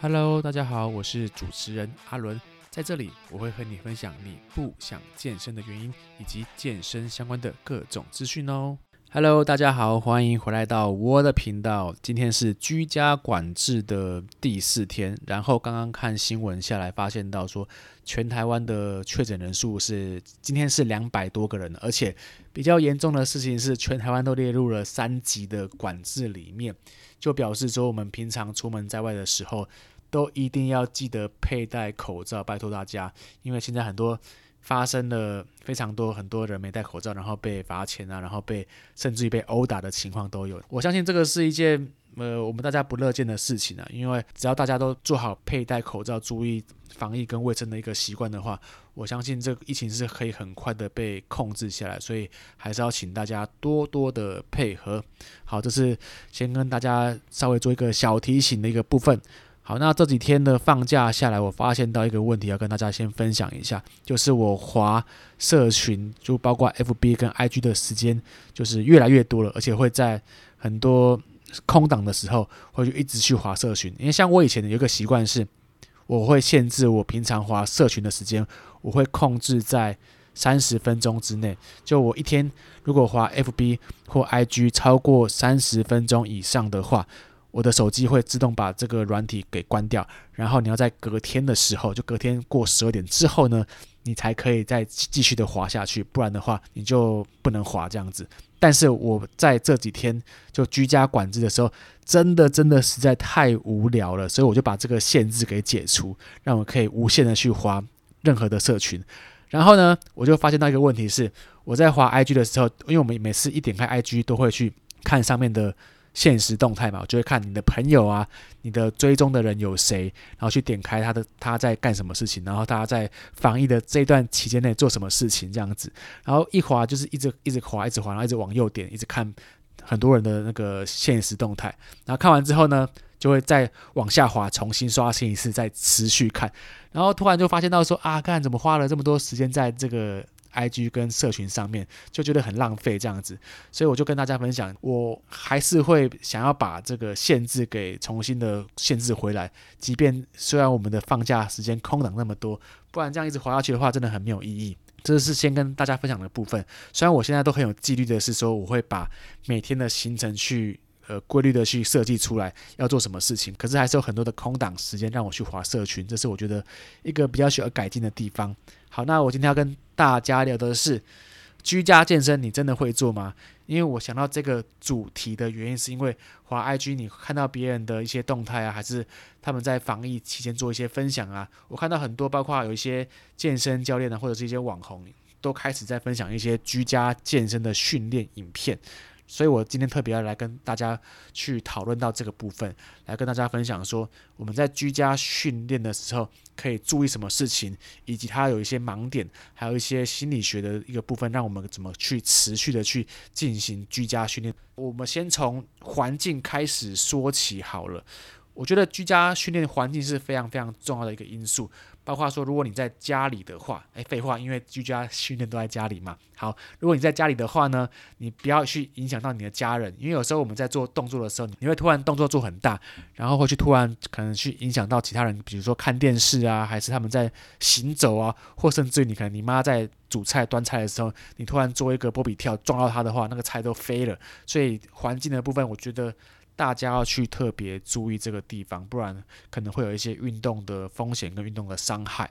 Hello，大家好，我是主持人阿伦，在这里我会和你分享你不想健身的原因，以及健身相关的各种资讯哦。Hello，大家好，欢迎回来到我的频道。今天是居家管制的第四天，然后刚刚看新闻下来，发现到说全台湾的确诊人数是今天是两百多个人，而且比较严重的事情是，全台湾都列入了三级的管制里面。就表示说，我们平常出门在外的时候，都一定要记得佩戴口罩，拜托大家。因为现在很多发生了非常多很多人没戴口罩，然后被罚钱啊，然后被甚至于被殴打的情况都有。我相信这个是一件呃我们大家不乐见的事情啊，因为只要大家都做好佩戴口罩、注意防疫跟卫生的一个习惯的话，我相信这个疫情是可以很快的被控制下来，所以还是要请大家多多的配合。好，这是先跟大家稍微做一个小提醒的一个部分。好，那这几天的放假下来，我发现到一个问题，要跟大家先分享一下，就是我划社群，就包括 FB 跟 IG 的时间，就是越来越多了，而且会在很多空档的时候，会就一直去划社群。因为像我以前有一个习惯是。我会限制我平常划社群的时间，我会控制在三十分钟之内。就我一天如果划 FB 或 IG 超过三十分钟以上的话，我的手机会自动把这个软体给关掉。然后你要在隔天的时候，就隔天过十二点之后呢，你才可以再继续的滑下去，不然的话你就不能滑这样子。但是我在这几天就居家管制的时候，真的真的实在太无聊了，所以我就把这个限制给解除，让我可以无限的去滑任何的社群。然后呢，我就发现到一个问题是，我在滑 IG 的时候，因为我们每次一点开 IG 都会去看上面的。现实动态嘛，我就会看你的朋友啊，你的追踪的人有谁，然后去点开他的他在干什么事情，然后他在防疫的这段期间内做什么事情？这样子，然后一滑就是一直一直滑，一直滑，然后一直往右点，一直看很多人的那个现实动态，然后看完之后呢，就会再往下滑，重新刷新一次，再持续看，然后突然就发现到说啊，看怎么花了这么多时间在这个。IG 跟社群上面就觉得很浪费这样子，所以我就跟大家分享，我还是会想要把这个限制给重新的限制回来，即便虽然我们的放假时间空档那么多，不然这样一直滑下去的话，真的很没有意义。这是先跟大家分享的部分。虽然我现在都很有纪律的是说，我会把每天的行程去。呃，规律的去设计出来要做什么事情，可是还是有很多的空档时间让我去划社群，这是我觉得一个比较需要改进的地方。好，那我今天要跟大家聊的是居家健身，你真的会做吗？因为我想到这个主题的原因，是因为滑 IG，你看到别人的一些动态啊，还是他们在防疫期间做一些分享啊，我看到很多，包括有一些健身教练啊，或者是一些网红，都开始在分享一些居家健身的训练影片。所以我今天特别要来跟大家去讨论到这个部分，来跟大家分享说，我们在居家训练的时候可以注意什么事情，以及它有一些盲点，还有一些心理学的一个部分，让我们怎么去持续的去进行居家训练。我们先从环境开始说起好了。我觉得居家训练环境是非常非常重要的一个因素。包括说，如果你在家里的话，诶，废话，因为居家训练都在家里嘛。好，如果你在家里的话呢，你不要去影响到你的家人，因为有时候我们在做动作的时候，你会突然动作做很大，然后会去突然可能去影响到其他人，比如说看电视啊，还是他们在行走啊，或甚至于你可能你妈在煮菜端菜的时候，你突然做一个波比跳撞到她的话，那个菜都飞了。所以环境的部分，我觉得。大家要去特别注意这个地方，不然可能会有一些运动的风险跟运动的伤害。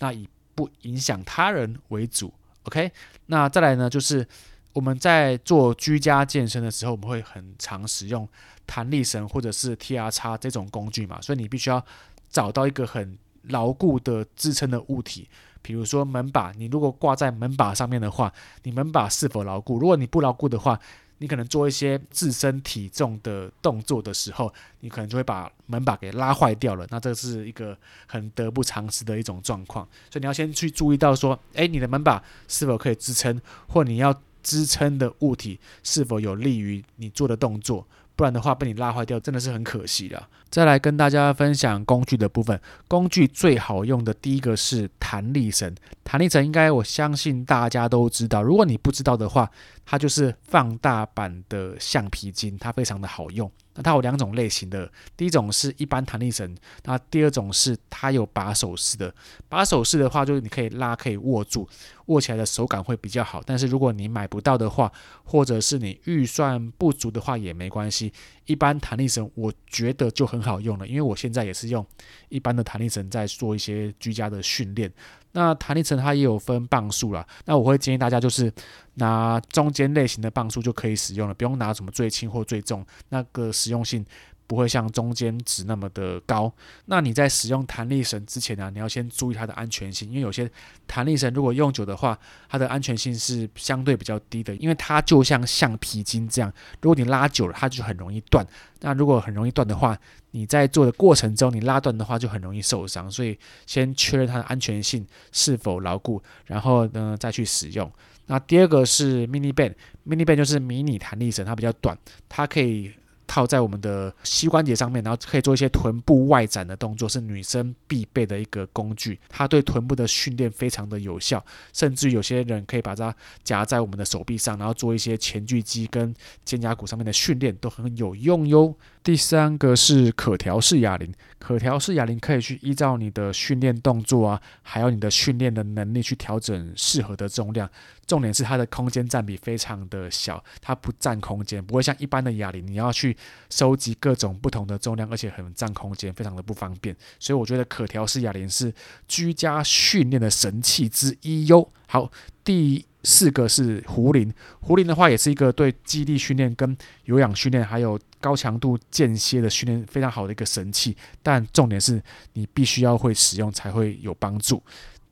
那以不影响他人为主，OK？那再来呢，就是我们在做居家健身的时候，我们会很常使用弹力绳或者是 TR 叉这种工具嘛，所以你必须要找到一个很牢固的支撑的物体，比如说门把。你如果挂在门把上面的话，你门把是否牢固？如果你不牢固的话，你可能做一些自身体重的动作的时候，你可能就会把门把给拉坏掉了。那这是一个很得不偿失的一种状况，所以你要先去注意到说，诶，你的门把是否可以支撑，或你要支撑的物体是否有利于你做的动作。不然的话，被你拉坏掉，真的是很可惜的。再来跟大家分享工具的部分，工具最好用的第一个是弹力绳。弹力绳应该我相信大家都知道，如果你不知道的话，它就是放大版的橡皮筋，它非常的好用。那它有两种类型的，第一种是一般弹力绳，那第二种是它有把手式的。把手式的话，就是你可以拉，可以握住，握起来的手感会比较好。但是如果你买不到的话，或者是你预算不足的话，也没关系。一般弹力绳我觉得就很好用了，因为我现在也是用一般的弹力绳在做一些居家的训练。那弹力绳它也有分磅数啦，那我会建议大家就是拿中间类型的磅数就可以使用了，不用拿什么最轻或最重，那个实用性不会像中间值那么的高。那你在使用弹力绳之前呢、啊，你要先注意它的安全性，因为有些弹力绳如果用久的话，它的安全性是相对比较低的，因为它就像橡皮筋这样，如果你拉久了，它就很容易断。那如果很容易断的话，你在做的过程中你拉断的话，就很容易受伤。所以先确认它的安全性是否牢固，然后呢再去使用。那第二个是 mini band，mini band 就是迷你弹力绳，它比较短，它可以。套在我们的膝关节上面，然后可以做一些臀部外展的动作，是女生必备的一个工具。它对臀部的训练非常的有效，甚至有些人可以把它夹在我们的手臂上，然后做一些前锯肌跟肩胛骨上面的训练，都很有用哟。第三个是可调式哑铃，可调式哑铃可以去依照你的训练动作啊，还有你的训练的能力去调整适合的重量。重点是它的空间占比非常的小，它不占空间，不会像一般的哑铃，你要去收集各种不同的重量，而且很占空间，非常的不方便。所以我觉得可调式哑铃是居家训练的神器之一哟。好，第四个是壶铃，壶铃的话也是一个对肌力训练、跟有氧训练还有高强度间歇的训练非常好的一个神器，但重点是你必须要会使用才会有帮助。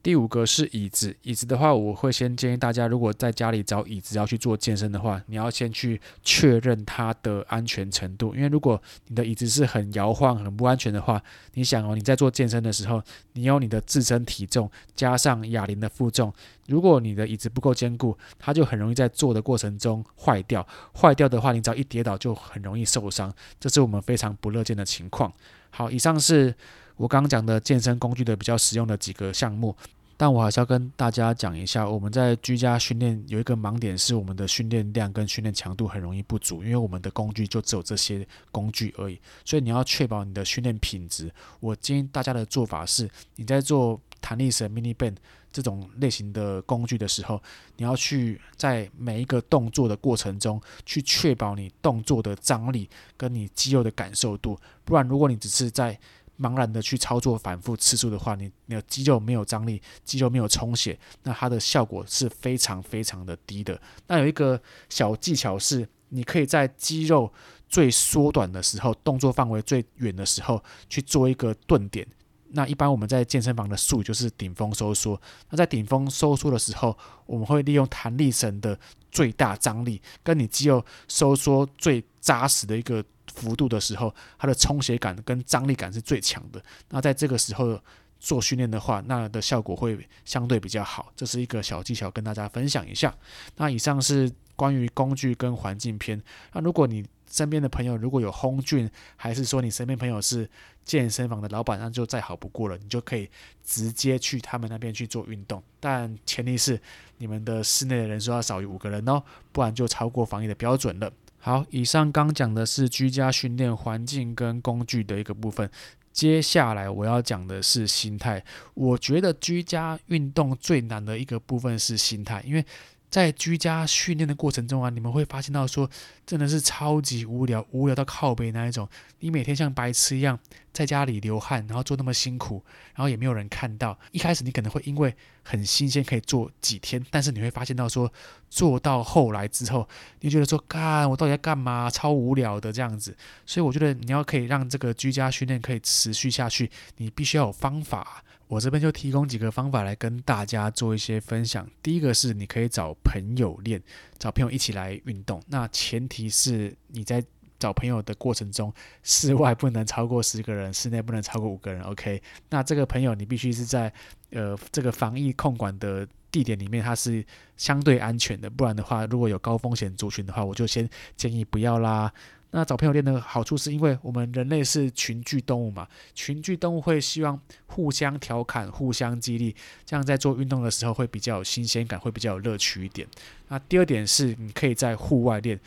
第五个是椅子，椅子的话，我会先建议大家，如果在家里找椅子要去做健身的话，你要先去确认它的安全程度，因为如果你的椅子是很摇晃、很不安全的话，你想哦，你在做健身的时候，你有你的自身体重加上哑铃的负重，如果你的椅子不够坚固，它就很容易在做的过程中坏掉。坏掉的话，你只要一跌倒就很容易受伤，这是我们非常不乐见的情况。好，以上是我刚刚讲的健身工具的比较实用的几个项目。但我还是要跟大家讲一下，我们在居家训练有一个盲点，是我们的训练量跟训练强度很容易不足，因为我们的工具就只有这些工具而已。所以你要确保你的训练品质。我建议大家的做法是，你在做弹力绳 mini band 这种类型的工具的时候，你要去在每一个动作的过程中，去确保你动作的张力跟你肌肉的感受度。不然，如果你只是在茫然的去操作反复次数的话，你你的肌肉没有张力，肌肉没有充血，那它的效果是非常非常的低的。那有一个小技巧是，你可以在肌肉最缩短的时候，动作范围最远的时候去做一个顿点。那一般我们在健身房的术语就是顶峰收缩。那在顶峰收缩的时候，我们会利用弹力绳的最大张力，跟你肌肉收缩最扎实的一个。幅度的时候，它的充血感跟张力感是最强的。那在这个时候做训练的话，那的效果会相对比较好。这是一个小技巧，跟大家分享一下。那以上是关于工具跟环境篇。那如果你身边的朋友如果有 Home Gym，还是说你身边朋友是健身房的老板，那就再好不过了。你就可以直接去他们那边去做运动，但前提是你们的室内的人数要少于五个人哦，不然就超过防疫的标准了。好，以上刚讲的是居家训练环境跟工具的一个部分，接下来我要讲的是心态。我觉得居家运动最难的一个部分是心态，因为在居家训练的过程中啊，你们会发现到说，真的是超级无聊，无聊到靠背那一种。你每天像白痴一样在家里流汗，然后做那么辛苦，然后也没有人看到。一开始你可能会因为很新鲜可以做几天，但是你会发现到说，做到后来之后，你觉得说，干我到底在干嘛？超无聊的这样子。所以我觉得你要可以让这个居家训练可以持续下去，你必须要有方法。我这边就提供几个方法来跟大家做一些分享。第一个是你可以找朋友练，找朋友一起来运动。那前提是你在找朋友的过程中，室外不能超过十个人，室内不能超过五个人。OK，那这个朋友你必须是在呃这个防疫控管的地点里面，它是相对安全的。不然的话，如果有高风险族群的话，我就先建议不要啦。那找朋友练的好处是因为我们人类是群居动物嘛，群居动物会希望互相调侃、互相激励，这样在做运动的时候会比较有新鲜感，会比较有乐趣一点。那第二点是，你可以在户外练，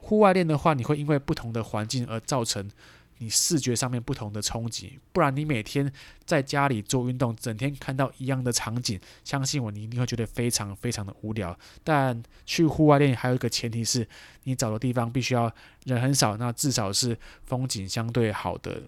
户外练的话，你会因为不同的环境而造成你视觉上面不同的冲击，不然你每天在家里做运动，整天看到一样的场景，相信我，你一定会觉得非常非常的无聊。但去户外练还有一个前提是，你找的地方必须要人很少，那至少是风景相对好的，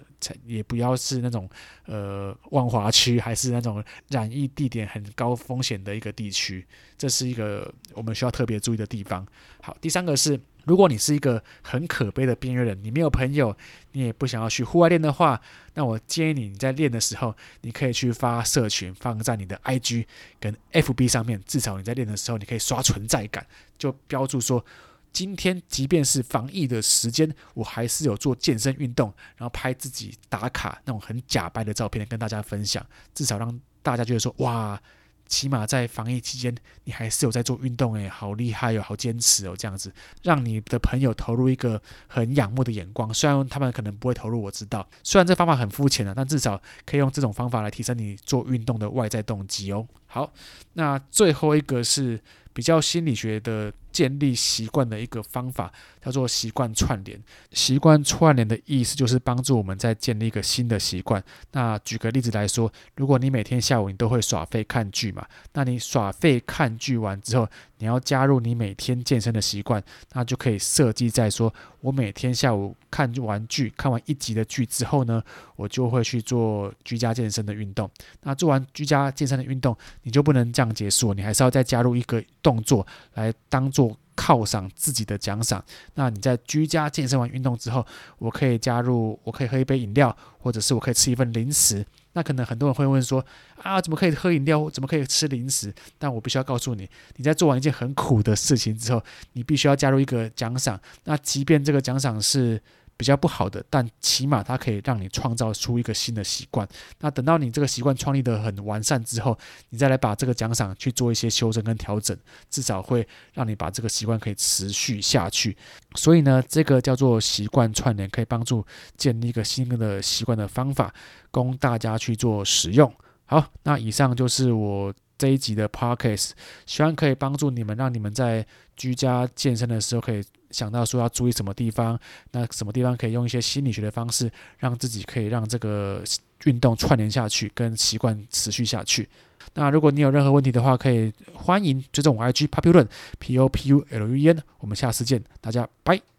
也不要是那种呃万华区，还是那种染疫地点很高风险的一个地区，这是一个我们需要特别注意的地方。好，第三个是。如果你是一个很可悲的边缘人，你没有朋友，你也不想要去户外练的话，那我建议你你在练的时候，你可以去发社群，放在你的 IG 跟 FB 上面，至少你在练的时候，你可以刷存在感，就标注说，今天即便是防疫的时间，我还是有做健身运动，然后拍自己打卡那种很假掰的照片跟大家分享，至少让大家觉得说，哇。起码在防疫期间，你还是有在做运动诶，好厉害哦，好坚持哦，这样子让你的朋友投入一个很仰慕的眼光。虽然他们可能不会投入，我知道。虽然这方法很肤浅啊，但至少可以用这种方法来提升你做运动的外在动机哦。好，那最后一个是比较心理学的。建立习惯的一个方法叫做习惯串联。习惯串联的意思就是帮助我们在建立一个新的习惯。那举个例子来说，如果你每天下午你都会耍废看剧嘛，那你耍废看剧完之后，你要加入你每天健身的习惯，那就可以设计在说，我每天下午看完剧，看完一集的剧之后呢，我就会去做居家健身的运动。那做完居家健身的运动，你就不能这样结束，你还是要再加入一个动作来当做。犒赏自己的奖赏。那你在居家健身完运动之后，我可以加入，我可以喝一杯饮料，或者是我可以吃一份零食。那可能很多人会问说，啊，怎么可以喝饮料？怎么可以吃零食？但我必须要告诉你，你在做完一件很苦的事情之后，你必须要加入一个奖赏。那即便这个奖赏是。比较不好的，但起码它可以让你创造出一个新的习惯。那等到你这个习惯创立得很完善之后，你再来把这个奖赏去做一些修正跟调整，至少会让你把这个习惯可以持续下去。所以呢，这个叫做习惯串联，可以帮助建立一个新的习惯的方法，供大家去做使用。好，那以上就是我这一集的 Podcast，希望可以帮助你们，让你们在居家健身的时候可以。想到说要注意什么地方，那什么地方可以用一些心理学的方式，让自己可以让这个运动串联下去，跟习惯持续下去。那如果你有任何问题的话，可以欢迎追踪我 IG Populuen P O P U L U E N。我们下次见，大家拜。